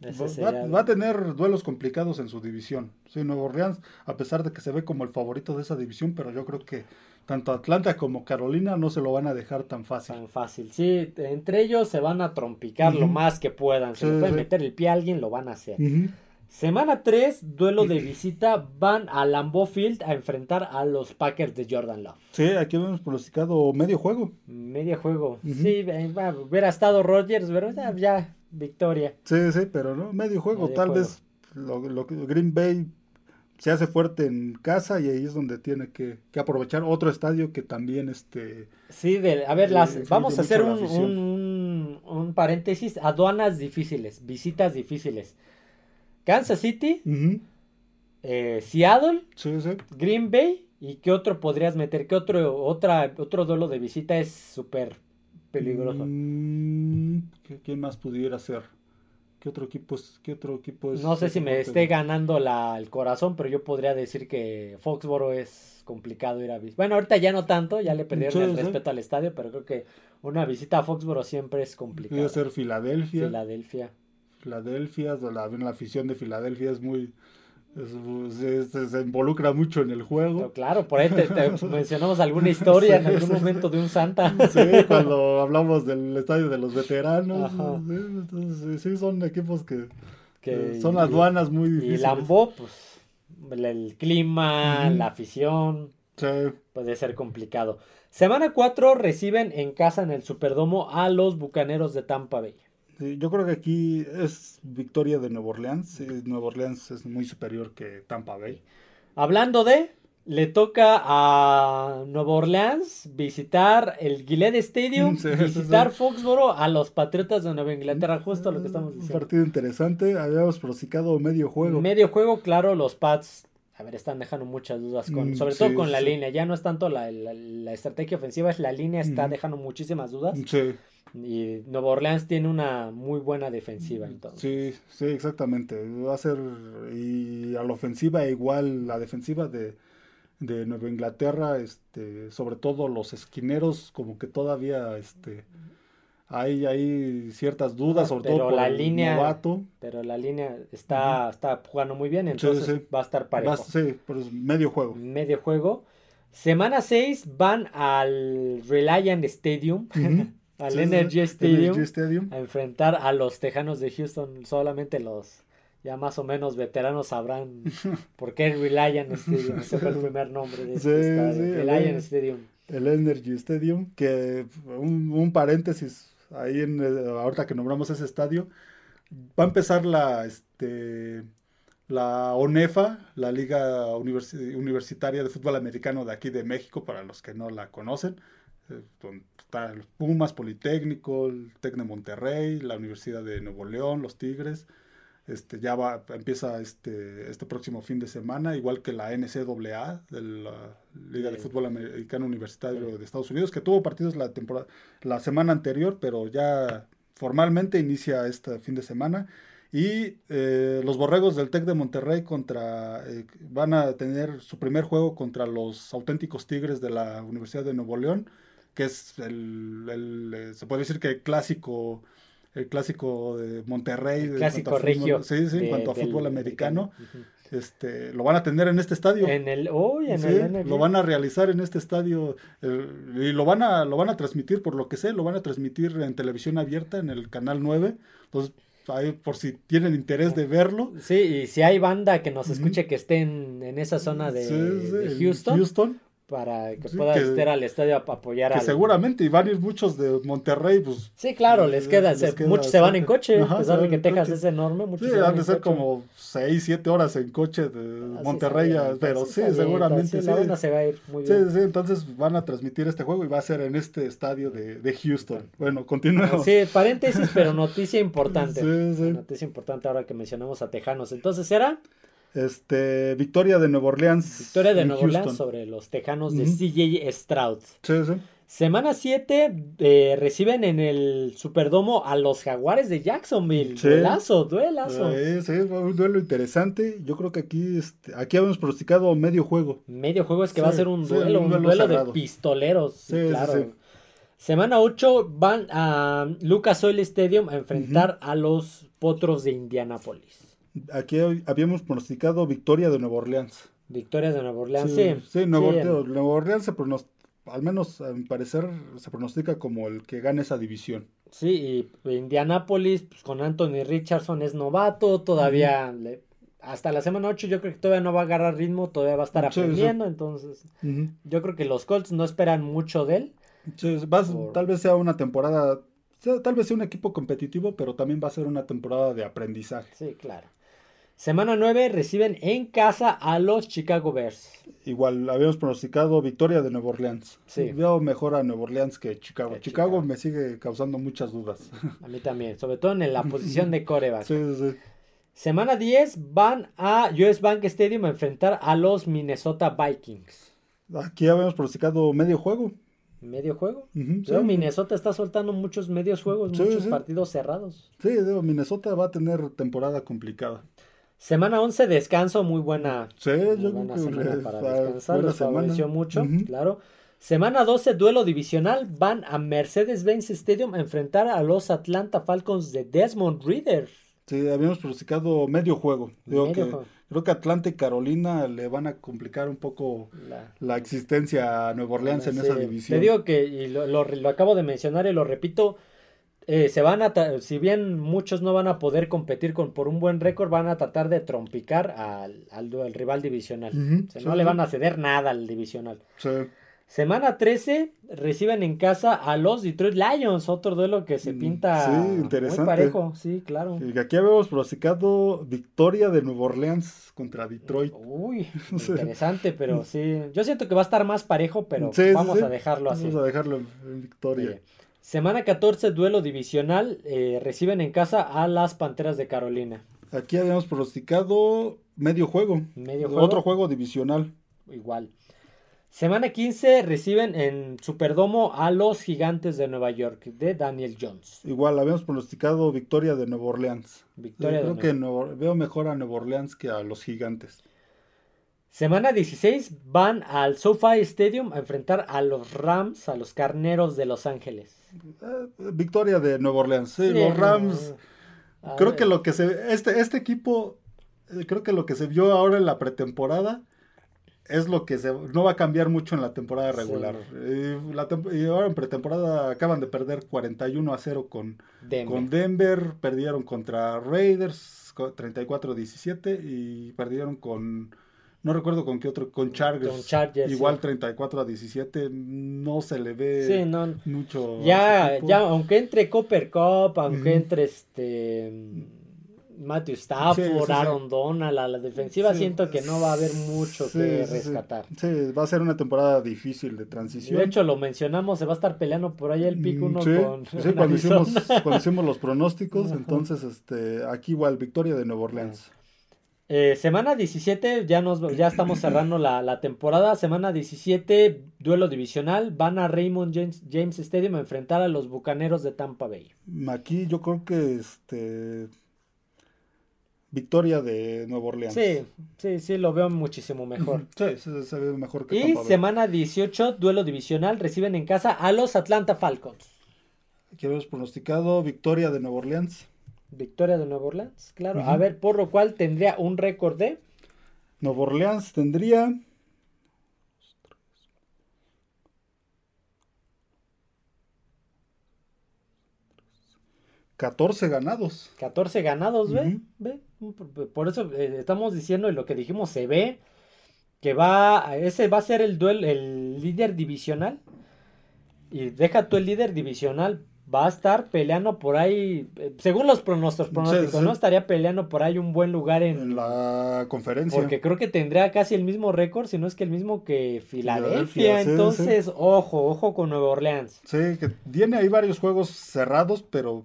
Va, a tener duelos complicados en su división. Sí, Nueva Orleans, a pesar de que se ve como el favorito de esa división, pero yo creo que tanto Atlanta como Carolina no se lo van a dejar tan fácil. Tan fácil, sí. Entre ellos se van a trompicar lo más que puedan. Si le pueden meter el pie a alguien, lo van a hacer. Semana 3, duelo de visita, van a Lambeau Field a enfrentar a los Packers de Jordan Love. Sí, aquí hemos pronosticado medio juego. Medio juego. Sí, hubiera estado Rodgers, pero ya victoria. Sí, sí, pero no, medio juego. Tal vez lo, Green Bay se hace fuerte en casa y ahí es donde tiene que, aprovechar otro estadio que también este sí de, a ver las vamos a hacer un, un, paréntesis aduanas difíciles visitas difíciles Kansas City eh, Seattle Green Bay y qué otro podrías meter qué otro otra otro duelo de visita es súper peligroso. Mm, ¿Quién más pudiera ser? ¿Qué otro equipo es? ¿Qué otro equipo No sé si me esté ganando la, el corazón, pero yo podría decir que Foxboro es complicado ir a visitar. Bueno, ahorita ya no tanto, ya le perdieron el respeto al estadio, pero creo que una visita a Foxboro siempre es complicado. Puede ser Filadelfia. Filadelfia. Filadelfia, la, la afición de Filadelfia es muy se, involucra mucho en el juego. claro, por ahí te, *laughs* mencionamos alguna historia en algún momento de un Santa. Sí, cuando hablamos del estadio de los veteranos. Sí, son equipos que, son aduanas muy difíciles. Y Lambo, pues el clima, la afición. Puede ser complicado. Semana 4 reciben en casa en el Superdomo a los Bucaneros de Tampa Bay yo creo que aquí es victoria de Nueva Orleans. Nueva Orleans es muy superior que Tampa Bay. Hablando de, le toca a Nueva Orleans visitar el Gillette Stadium, *laughs* visitar Foxboro a los Patriotas de Nueva Inglaterra, justo lo que estamos diciendo. Un partido interesante, habíamos prosicado medio juego. Medio juego, claro, los Pats, a ver, están dejando muchas dudas, con, mm, sobre todo con la línea, ya no es tanto la, la, estrategia ofensiva, es la línea, está dejando muchísimas dudas. Sí. Y Nueva Orleans tiene una muy buena defensiva entonces. Sí, sí, exactamente. Va a ser y a la ofensiva igual la defensiva de, de Nueva Inglaterra, este, sobre todo los esquineros como que todavía este hay, hay ciertas dudas, sobre pero todo la línea, Pero la línea está, está jugando muy bien, entonces va a estar parejo. sí, pues medio juego. Medio juego. Semana 6 van al Reliant Stadium al Energy, Stadium, a enfrentar a los Tejanos de Houston. Solamente los ya más o menos veteranos sabrán *laughs* por qué el Reliant Stadium. Ese fue el primer nombre de este estadio. Reliant Stadium. El Energy Stadium, que un, paréntesis ahí en eh, ahorita que nombramos ese estadio, va a empezar la este la ONEFA, la Liga Universitaria de Fútbol Americano de aquí de México, para los que no la conocen. Eh, está el Pumas, Politécnico, el TEC de Monterrey, la Universidad de Nuevo León, los Tigres. Este, ya va, empieza este, este próximo fin de semana, igual que la NCAA, de la Liga de Fútbol Americano Universitario de Estados Unidos, que tuvo partidos la, temporada, la semana anterior, pero ya formalmente inicia este fin de semana. Y eh, los borregos del TEC de Monterrey contra, eh, van a tener su primer juego contra los auténticos Tigres de la Universidad de Nuevo León que es el, eh, se puede decir que el clásico el clásico de Monterrey el clásico regio sí, sí, en cuanto a fútbol americano. Este lo van a tener en este estadio. En el hoy en el lo van a realizar en este estadio y lo van a lo van a transmitir por lo que sé lo van a transmitir en televisión abierta en el canal 9 entonces ahí por si tienen interés de verlo. Sí y si hay banda que nos escuche que esté en, esa zona de, Houston Houston para que pueda asistir al estadio a apoyar que seguramente y van a ir muchos de Monterrey pues sí claro les queda, muchos se van en coche a pesar de que Texas es enorme muchos sí han de ser como 6, 7 horas en coche de Monterrey pero sí seguramente sí. La se va a ir muy bien. sí sí entonces van a transmitir este juego y va a ser en este estadio de, de Houston. Bueno continuemos sí paréntesis pero noticia importante. *laughs* Sí, sí. noticia importante ahora que mencionamos a Tejanos. Entonces era este, victoria de Nueva Orleans. Victoria de Nueva Orleans sobre los Tejanos de CJ Stroud. Sí, sí. Semana 7 eh, reciben en el Superdomo a los Jaguares de Jacksonville. Duelazo, duelazo. Sí, sí, un duelo interesante. Yo creo que aquí, este, aquí habíamos pronosticado medio juego. Medio juego es que va a ser un duelo, un duelo, de pistoleros. Sí, claro. Semana 8 van a Lucas Oil Stadium a enfrentar a los Potros de Indianápolis. Aquí habíamos pronosticado victoria de Nueva Orleans. Victoria de Nueva Orleans, sí. Sí, Nueva, Orleans se al menos a mi parecer se pronostica como el que gane esa división. Sí, y Indianapolis pues, con Anthony Richardson es novato, todavía hasta la semana 8 yo creo que todavía no va a agarrar ritmo, todavía va a estar aprendiendo, entonces yo creo que los Colts no esperan mucho de él. Tal vez sea una temporada, tal vez sea un equipo competitivo, pero también va a ser una temporada de aprendizaje. Sí, claro. Semana 9 reciben en casa a los Chicago Bears. Igual, habíamos pronosticado victoria de Nueva Orleans. Sí. Veo mejor a Nueva Orleans que Chicago. Chicago. me sigue causando muchas dudas. A mí también, sobre todo en la *laughs* posición de coreback. Sí, sí, Semana 10 van a US Bank Stadium a enfrentar a los Minnesota Vikings. Aquí habíamos pronosticado medio juego. ¿Medio juego? Minnesota está soltando muchos medios juegos, muchos partidos cerrados. Sí, Minnesota va a tener temporada complicada. Semana 11, descanso, muy buena. Sí, yo creo que semana para descansar, los favoreció mucho, claro. Semana 12, duelo divisional, van a Mercedes-Benz Stadium a enfrentar a los Atlanta Falcons de Desmond Reader. Sí, habíamos pronosticado medio juego. Creo que Atlanta y Carolina le van a complicar un poco la, existencia a Nueva Orleans en esa división. Te digo que, y lo, lo acabo de mencionar y lo repito, eh, se van a, si bien muchos no van a poder competir con, por un buen récord, van a tratar de trompicar al, al, rival divisional. no le van a ceder nada al divisional. Semana 13 reciben en casa a los Detroit Lions, otro duelo que se mm, pinta muy parejo, sí, claro. Y aquí habíamos pronosticado victoria de Nueva Orleans contra Detroit. Uy, *laughs* interesante, pero sí, yo siento que va a estar más parejo, pero vamos a dejarlo así. Vamos a dejarlo en victoria. Semana 14, duelo divisional. Eh, reciben en casa a las Panteras de Carolina. Aquí habíamos pronosticado medio juego. Medio juego. Otro juego divisional. Igual. Semana 15 reciben en Superdomo a los Gigantes de Nueva York de Daniel Jones. Igual, habíamos pronosticado victoria de Nueva Orleans. Victoria Yo creo que veo mejor a Nueva Orleans que a los Gigantes. Semana 16 van al SoFi Stadium a enfrentar a los Rams, a los Carneros de Los Ángeles. Eh, victoria de Nueva Orleans. Sí, los Rams. creo que lo que se. Este, este equipo. Eh, creo que lo que se vio ahora en la pretemporada. Es lo que se, no va a cambiar mucho en la temporada regular. y, ahora en pretemporada acaban de perder 41 a 0 con Denver. con Denver. Perdieron contra Raiders 34 a 17 y perdieron con no recuerdo con qué otro, con Chargers. igual 34 a 17, no se le ve mucho. Ya, ya, aunque entre Copper Cup, aunque entre este Matthew Stafford, Aaron Donald, a la defensiva siento que no va a haber mucho que rescatar. Sí, va a ser una temporada difícil de transición. De hecho, lo mencionamos, se va a estar peleando por ahí el pico uno con. Sí, cuando hicimos, cuando hicimos los pronósticos, *laughs* entonces este aquí igual victoria de Nueva Orleans. Eh, semana 17, ya, nos, ya estamos cerrando la, temporada. Semana 17, duelo divisional. Van a Raymond James, James, Stadium a enfrentar a los Bucaneros de Tampa Bay. Aquí yo creo que este victoria de Nueva Orleans. Sí, sí, sí, lo veo muchísimo mejor. Sí, se, ve mejor que Y semana 18, duelo divisional. Reciben en casa a los Atlanta Falcons. Aquí habíamos pronosticado victoria de Nueva Orleans. Victoria de Nueva Orleans, claro. A ver, por lo cual tendría un récord de. Nueva Orleans tendría. Catorce ganados. 14 ganados, ve, ve. Por eso eh, estamos diciendo y lo que dijimos se ve. que va, ese va a ser el duelo, el líder divisional. Y deja tú el líder divisional, va a estar peleando por ahí, eh, según los nuestros pronósticos, ¿no? Estaría peleando por ahí un buen lugar en, la conferencia. Porque creo que tendría casi el mismo récord, si no es que el mismo que Filadelfia. entonces, ojo, ojo con Nueva Orleans. Sí, que tiene ahí varios juegos cerrados, pero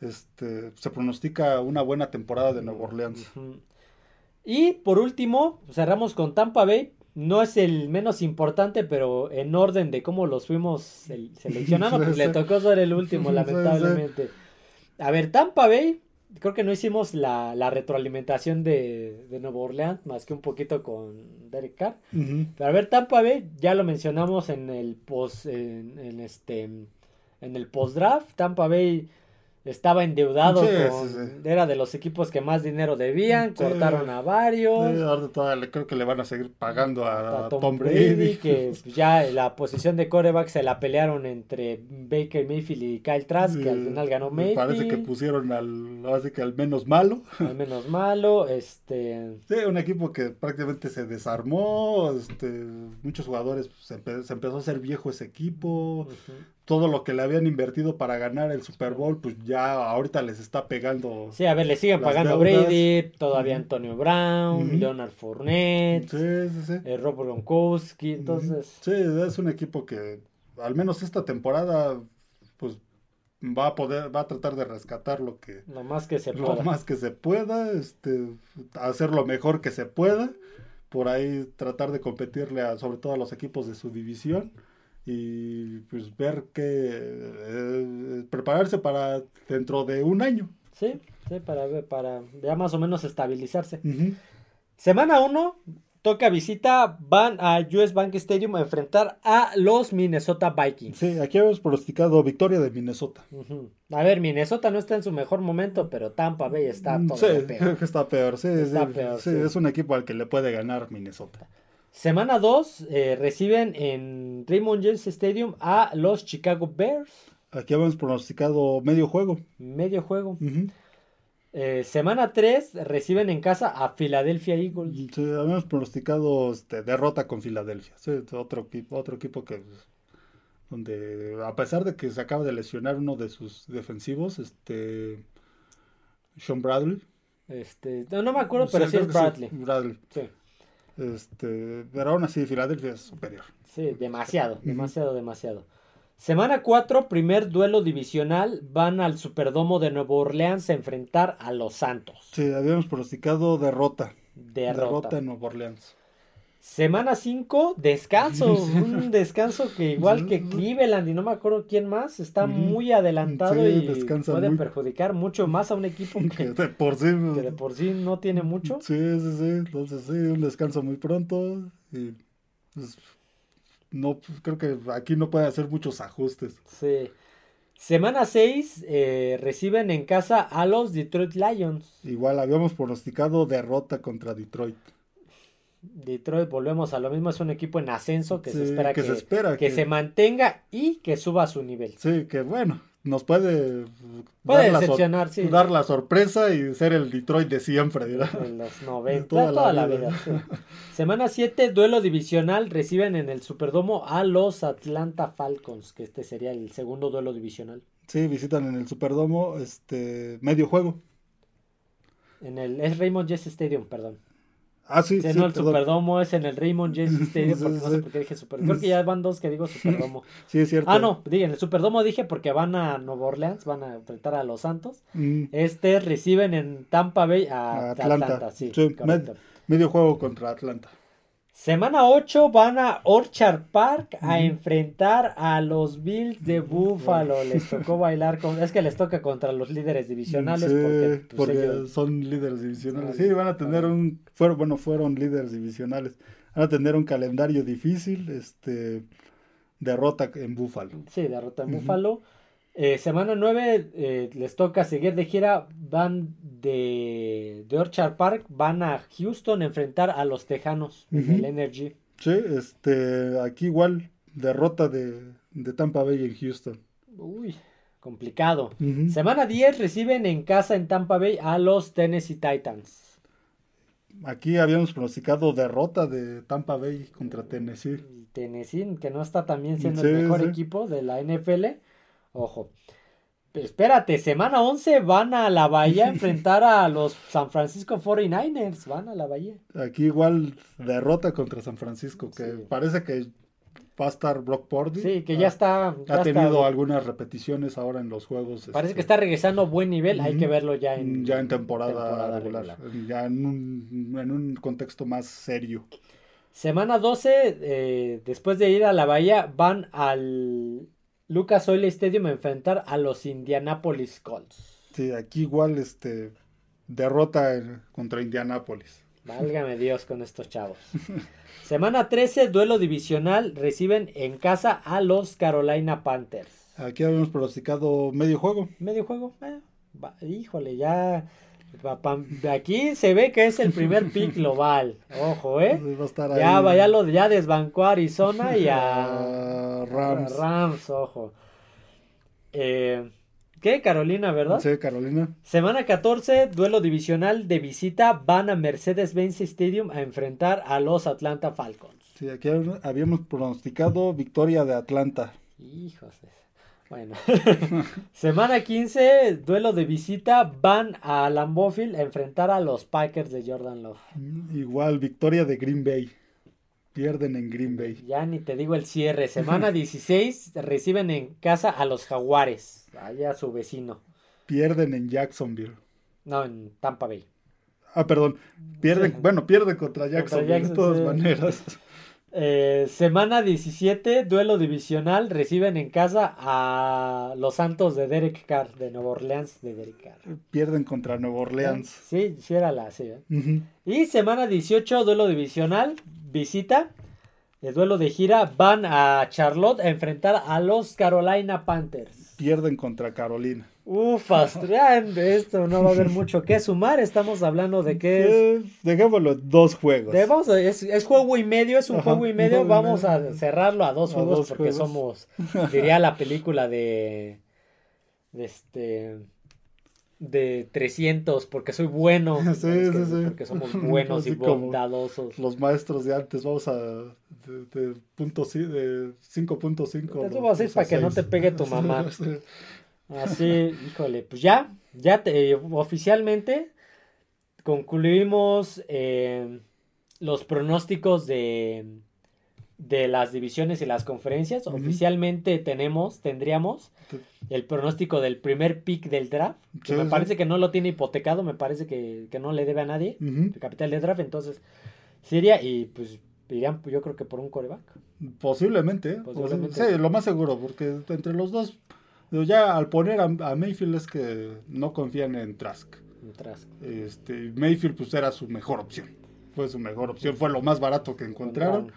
este se pronostica una buena temporada de Nueva Orleans. Y por último, cerramos con Tampa Bay no es el menos importante, pero en orden de cómo los fuimos *laughs* seleccionando, pues le tocó ser el último, lamentablemente. A ver, Tampa Bay, creo que no hicimos la, retroalimentación de, de Nueva Orleans, más que un poquito con Derek Carr. Pero a ver, Tampa Bay, ya lo mencionamos en el post, en, este, en el post draft. Tampa Bay estaba endeudado era de los equipos que más dinero debían, cortaron a varios. creo que le van a seguir pagando a, Tom, Brady, que *laughs* ya la posición de coreback se la pelearon entre Baker Mayfield y Kyle Trask, que al final ganó Mayfield. Parece que pusieron al, que al menos malo. Al *laughs* menos malo, este... Sí, un equipo que prácticamente se desarmó, este, muchos jugadores, se, empezó a hacer viejo ese equipo, todo lo que le habían invertido para ganar el Super Bowl, pues ya ahorita les está pegando. Sí, a ver, le siguen pagando Brady, todavía Antonio Brown, Leonard Fournette, sí, sí, sí. Eh, Rob Gronkowski, entonces. Sí, es un equipo que al menos esta temporada, pues va a poder, va a tratar de rescatar lo que lo más que se pueda, lo más que se pueda, este, hacer lo mejor que se pueda, por ahí tratar de competirle a, sobre todo a los equipos de su división y pues ver que eh, prepararse para dentro de un año. Sí, sí, para ver, para ya más o menos estabilizarse. Semana 1, toca visita, van a US Bank Stadium a enfrentar a los Minnesota Vikings. Sí, aquí hemos pronosticado victoria de Minnesota. A ver, Minnesota no está en su mejor momento, pero Tampa Bay está mm, todo sí, que *laughs* está peor. Sí, está peor, sí, es un equipo al que le puede ganar Minnesota. Semana 2 eh, reciben en Raymond James Stadium a los Chicago Bears. Aquí habíamos pronosticado medio juego. Medio juego. Eh, semana 3 reciben en casa a Philadelphia Eagles. Sí, habíamos pronosticado este, derrota con Philadelphia. Sí, otro equipo, otro equipo que donde a pesar de que se acaba de lesionar uno de sus defensivos, este Sean Bradley. Este, no, me acuerdo, pero sí es Bradley. Bradley. Sí. Este, pero aún así, Filadelfia es superior. Sí, demasiado, demasiado, demasiado. Semana 4, primer duelo divisional, van al Superdomo de Nueva Orleans a enfrentar a los Santos. Sí, habíamos pronosticado derrota. Derrota, derrota en Nueva Orleans. Semana 5, descanso. *laughs* un descanso que igual que Cleveland y no me acuerdo quién más, está muy adelantado y puede perjudicar mucho más a un equipo *laughs* que, de por sí, de por sí no tiene mucho. Sí, sí, sí. Entonces sí, un descanso muy pronto. Y pues, no, pues, creo que aquí no puede hacer muchos ajustes. Sí. Semana 6 eh, reciben en casa a los Detroit Lions. Igual habíamos pronosticado derrota contra Detroit. Detroit, volvemos a lo mismo, es un equipo en ascenso que, se espera que, se espera que, se mantenga y que suba a su nivel. Sí, que bueno, nos puede, dar, la dar la sorpresa y ser el Detroit de siempre. En los 90, toda, la, vida. Semana 7, duelo divisional, reciben en el Superdomo a los Atlanta Falcons, que este sería el segundo duelo divisional. Sí, visitan en el Superdomo, este, medio juego. En el, es Raymond Jesse Stadium, perdón. Ah, sí, sí. No, el Superdomo es en el Raymond James *laughs* Stadium, porque no sé por qué dije Superdomo. Creo que ya van dos que digo *laughs* Superdomo. Sí, es cierto. Ah, no, en el Superdomo dije porque van a Nueva Orleans, van a enfrentar a los Santos. Mm. Este reciben en Tampa Bay a, Atlanta. sí, medio juego contra Atlanta. Semana 8 van a Orchard Park a enfrentar a los Bills de Buffalo. Les tocó bailar con. Es que les toca contra los líderes divisionales. porque, pues, son líderes divisionales. Sí, van a tener un. Fueron, bueno, fueron líderes divisionales. Van a tener un calendario difícil. Este. Derrota en Buffalo. Sí, derrota en Buffalo. Eh, semana 9 eh, les toca seguir de gira. Van de, de, Orchard Park, van a Houston a enfrentar a los Tejanos del Energy. Sí, este, aquí igual derrota de, de, Tampa Bay en Houston. Uy, complicado. Semana 10 reciben en casa en Tampa Bay a los Tennessee Titans. aquí habíamos pronosticado derrota de Tampa Bay contra Tennessee. Tennessee, que no está también siendo el mejor equipo de la NFL. Ojo. Espérate, semana 11 van a la Bahía a *laughs* enfrentar a los San Francisco 49ers. Van a la Bahía. Aquí igual derrota contra San Francisco, que parece que va a estar Brock Purdy. Sí, que ya está. ha tenido algunas repeticiones ahora en los juegos. Parece este, que está regresando a buen nivel. Hay que verlo ya en, ya en temporada, regular, Ya en un, en un contexto más serio. Semana 12, eh, después de ir a la Bahía, van al Lucas Oil Stadium a enfrentar a los Indianapolis Colts. Sí, aquí igual este derrota contra Indianapolis. Válgame Dios con estos chavos. *laughs* Semana 13, duelo divisional, reciben en casa a los Carolina Panthers. Aquí habíamos pronosticado medio juego. Medio juego, eh, híjole, ya Aquí se ve que es el primer pick *laughs* global. Ojo, ¿eh? ya, vaya lo, ya desbancó a Arizona y a *laughs* Rams. Rams, ojo. Eh, ¿Qué? Carolina, ¿verdad? Sí, Carolina. Semana 14, duelo divisional de visita. Van a Mercedes-Benz Stadium a enfrentar a los Atlanta Falcons. Sí, aquí habíamos pronosticado victoria de Atlanta. Hijos. Bueno, *laughs* semana 15, duelo de visita, van a Lambeau a enfrentar a los Packers de Jordan Love. Mm, igual, victoria de Green Bay. Pierden en Green Bay. Ya ni te digo el cierre. Semana *laughs* 16, reciben en casa a los Jaguares. Allá su vecino. Pierden en Jacksonville. No, en Tampa Bay. Ah, perdón. Pierden, bueno, pierden contra Jacksonville de todas maneras. Eh, semana 17, duelo divisional, reciben en casa a los Santos de Derek Carr, de Nueva Orleans de Derek Carr. Pierden contra Nueva Orleans. Sí, sí era la, sí. ¿eh? Y semana 18, duelo divisional, visita, el duelo de gira, van a Charlotte a enfrentar a los Carolina Panthers. Pierden contra Carolina. Ufas, de esto no va a haber mucho que sumar. Estamos hablando de que es. Dejémoslo dos juegos. es, juego y medio, es un juego y medio. Vamos a cerrarlo a dos juegos porque somos, *laughs* diría la película de. de este. de 300, porque soy bueno. Sí, sí, sí. Porque somos *laughs* buenos y bondadosos. Los maestros de antes, vamos a. de, de punto, de 5.5. Eso va a ser para que no te pegue tu *laughs* mamá. Así, híjole, pues ya, ya te, oficialmente concluimos eh, los pronósticos de, de las divisiones y las conferencias. Oficialmente tenemos, tendríamos el pronóstico del primer pick del draft. Que me parece que no lo tiene hipotecado, me parece que, no le debe a nadie el capital del draft. Entonces, sería y pues irían yo creo que por un coreback. Posiblemente, ¿eh? Sí, lo más seguro, porque entre los dos ya al poner a, Mayfield es que no confían en Trask. Este, Mayfield pues era su mejor opción. Fue su mejor opción, fue lo más barato que encontraron.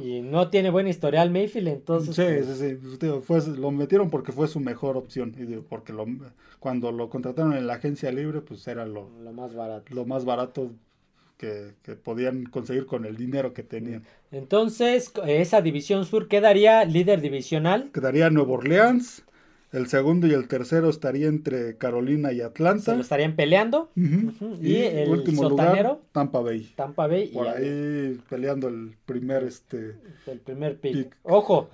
Y no tiene buen historial Mayfield, entonces. Sí, sí, sí. Pues, lo metieron porque fue su mejor opción. Y porque lo, cuando lo contrataron en la agencia libre, pues era lo, lo más barato. Lo más barato que, podían conseguir con el dinero que tenían. Entonces, esa división sur quedaría líder divisional. Quedaría Nuevo Orleans. El segundo y el tercero estaría entre Carolina y Atlanta. Se lo estarían peleando. Y, el último lugar, Tampa Bay. Tampa Bay. Por ahí peleando el primer, este, el primer pick. Ojo,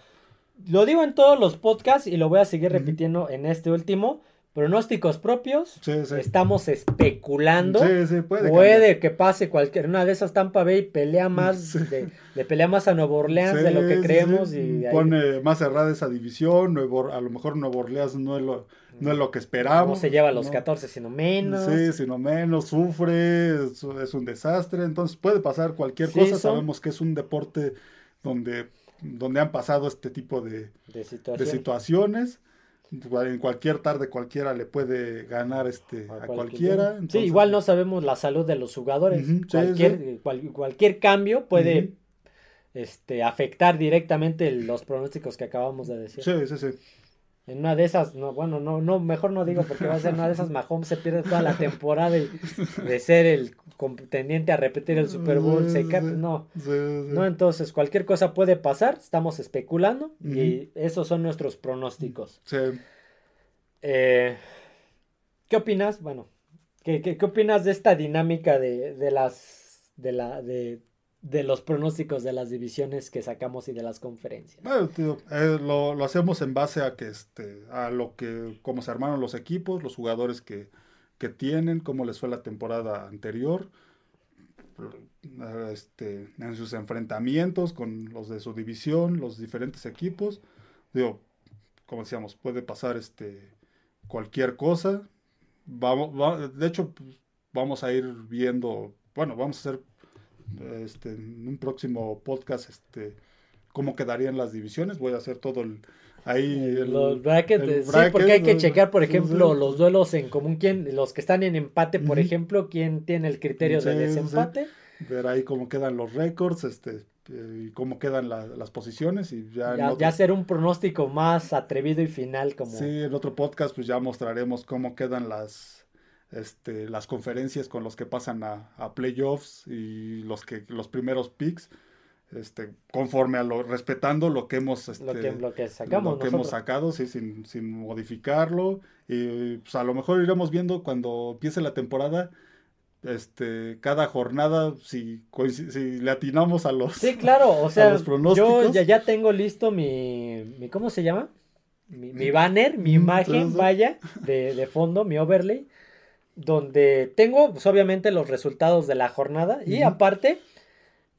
lo digo en todos los podcasts y lo voy a seguir repitiendo en este último pronósticos propios. Estamos especulando. puede, que pase cualquier una de esas Tampa Bay pelea más de, pelea más a Nueva Orleans de lo que creemos y pone más cerrada esa división. Nuevo, a lo mejor Nueva Orleans no es lo no es lo que esperamos. No se lleva a los 14, sino menos. Sí, sino menos, sufre, es, un desastre. Entonces puede pasar cualquier cosa. Sabemos que es un deporte donde, donde han pasado este tipo de, de situaciones en cualquier tarde cualquiera le puede ganar este a, cualquiera. sí, igual no sabemos la salud de los jugadores. cualquier, cualquier cambio puede este, afectar directamente los pronósticos que acabamos de decir. Sí, sí, sí. En una de esas, no, bueno, no, no, mejor no digo porque va a ser una de esas, Mahomes se pierde toda la temporada de ser el contendiente a repetir el Super Bowl, se no, no, entonces cualquier cosa puede pasar, estamos especulando y esos son nuestros pronósticos. Sí. Eh, ¿Qué opinas? Bueno, ¿Qué, qué, opinas de esta dinámica de, de las de la de, de, los pronósticos de las divisiones que sacamos y de las conferencias? Eh, lo, lo, hacemos en base a que este a lo que cómo se armaron los equipos, los jugadores que, que tienen, cómo les fue la temporada anterior. Este, en sus enfrentamientos con los de su división, los diferentes equipos. Digo, como decíamos, puede pasar este cualquier cosa. Vamos, de hecho, vamos a ir viendo, bueno, vamos a hacer este, en un próximo podcast este, cómo quedarían las divisiones. Voy a hacer todo el, ahí los brackets, sí, porque hay que checar, por ejemplo, los duelos en común, quién, los que están en empate, por ejemplo, quién tiene el criterio de desempate. Ver ahí cómo quedan los récords, este, y cómo quedan las posiciones y ya, ya, hacer un pronóstico más atrevido y final como sí en otro podcast pues ya mostraremos cómo quedan las este las conferencias con los que pasan a, a playoffs y los que los primeros picks este conforme a lo respetando lo que hemos este, lo, que, sacamos lo que hemos sacado sí sin, sin modificarlo. Y pues a lo mejor iremos viendo cuando empiece la temporada este, cada jornada, si, si le atinamos a los, sí, claro, o sea, Yo ya, ya tengo listo mi, mi ¿cómo se llama? Mi, banner, mi *laughs* imagen, vaya, de, de, fondo, mi overlay, donde tengo, pues, obviamente, los resultados de la jornada y aparte...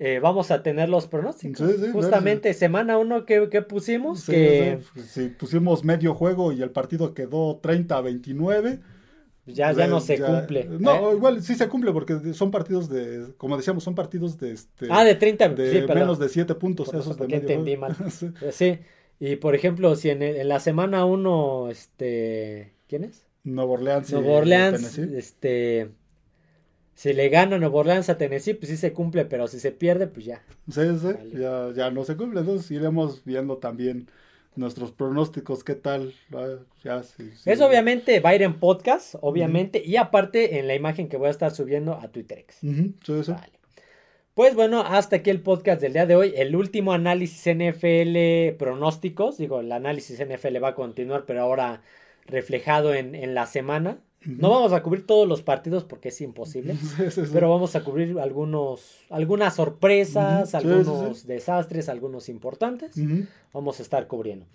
Eh, vamos a tener los pronósticos. Justamente semana uno que, pusimos, que... Si pusimos medio juego y el partido quedó 30 a 29, ya, ya no se cumple. No, ¿eh? igual sí se cumple porque son partidos de, como decíamos, son partidos de este. Ah, de 30, de menos de 7 puntos. esos de entendí mal. *laughs* Sí. Y por ejemplo, si en, en la semana 1, este. ¿Quién es? Nuevo Orleans. Nuevo Orleans, este. Si le gana Nuevo Orleans a Tennessee, pues sí se cumple, pero si se pierde, pues ya. Sí, sí, ya, ya no se cumple. Entonces iremos viendo también nuestros pronósticos, ¿qué tal? Ya, Es obviamente va a ir en podcast, obviamente, y aparte en la imagen que voy a estar subiendo a TwitterX. Pues bueno, hasta aquí el podcast del día de hoy. El último análisis NFL pronósticos. Digo, el análisis NFL va a continuar, pero ahora reflejado en, en la semana. No vamos a cubrir todos los partidos porque es imposible, *laughs* pero vamos a cubrir algunos, algunas sorpresas, algunos desastres, algunos importantes. Vamos a estar cubriendo.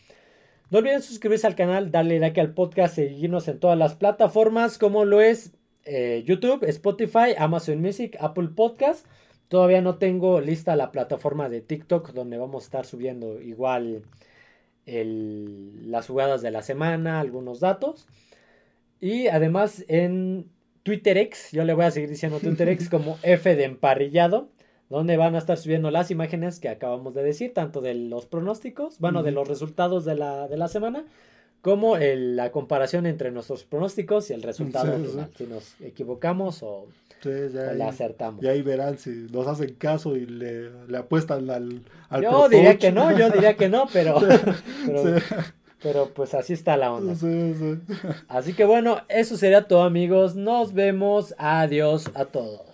No olviden suscribirse al canal, darle like al podcast, seguirnos en todas las plataformas como lo es eh, YouTube, Spotify, Amazon Music, Apple Podcast. Todavía no tengo lista la plataforma de TikTok donde vamos a estar subiendo igual las jugadas de la semana, algunos datos. Y además en TwitterX, yo le voy a seguir diciendo TwitterX *laughs* como F de emparrillado, donde van a estar subiendo las imágenes que acabamos de decir, tanto de los pronósticos, bueno, de los resultados de la, de la semana, como la comparación entre nuestros pronósticos y el resultado final, si nos equivocamos o, le acertamos. Y ahí verán si nos hacen caso y le, apuestan al, al Yo diría que no, yo diría que no, pero, *laughs* pero pero pues así está la onda. Así que bueno, eso sería todo amigos. Nos vemos. Adiós a todos.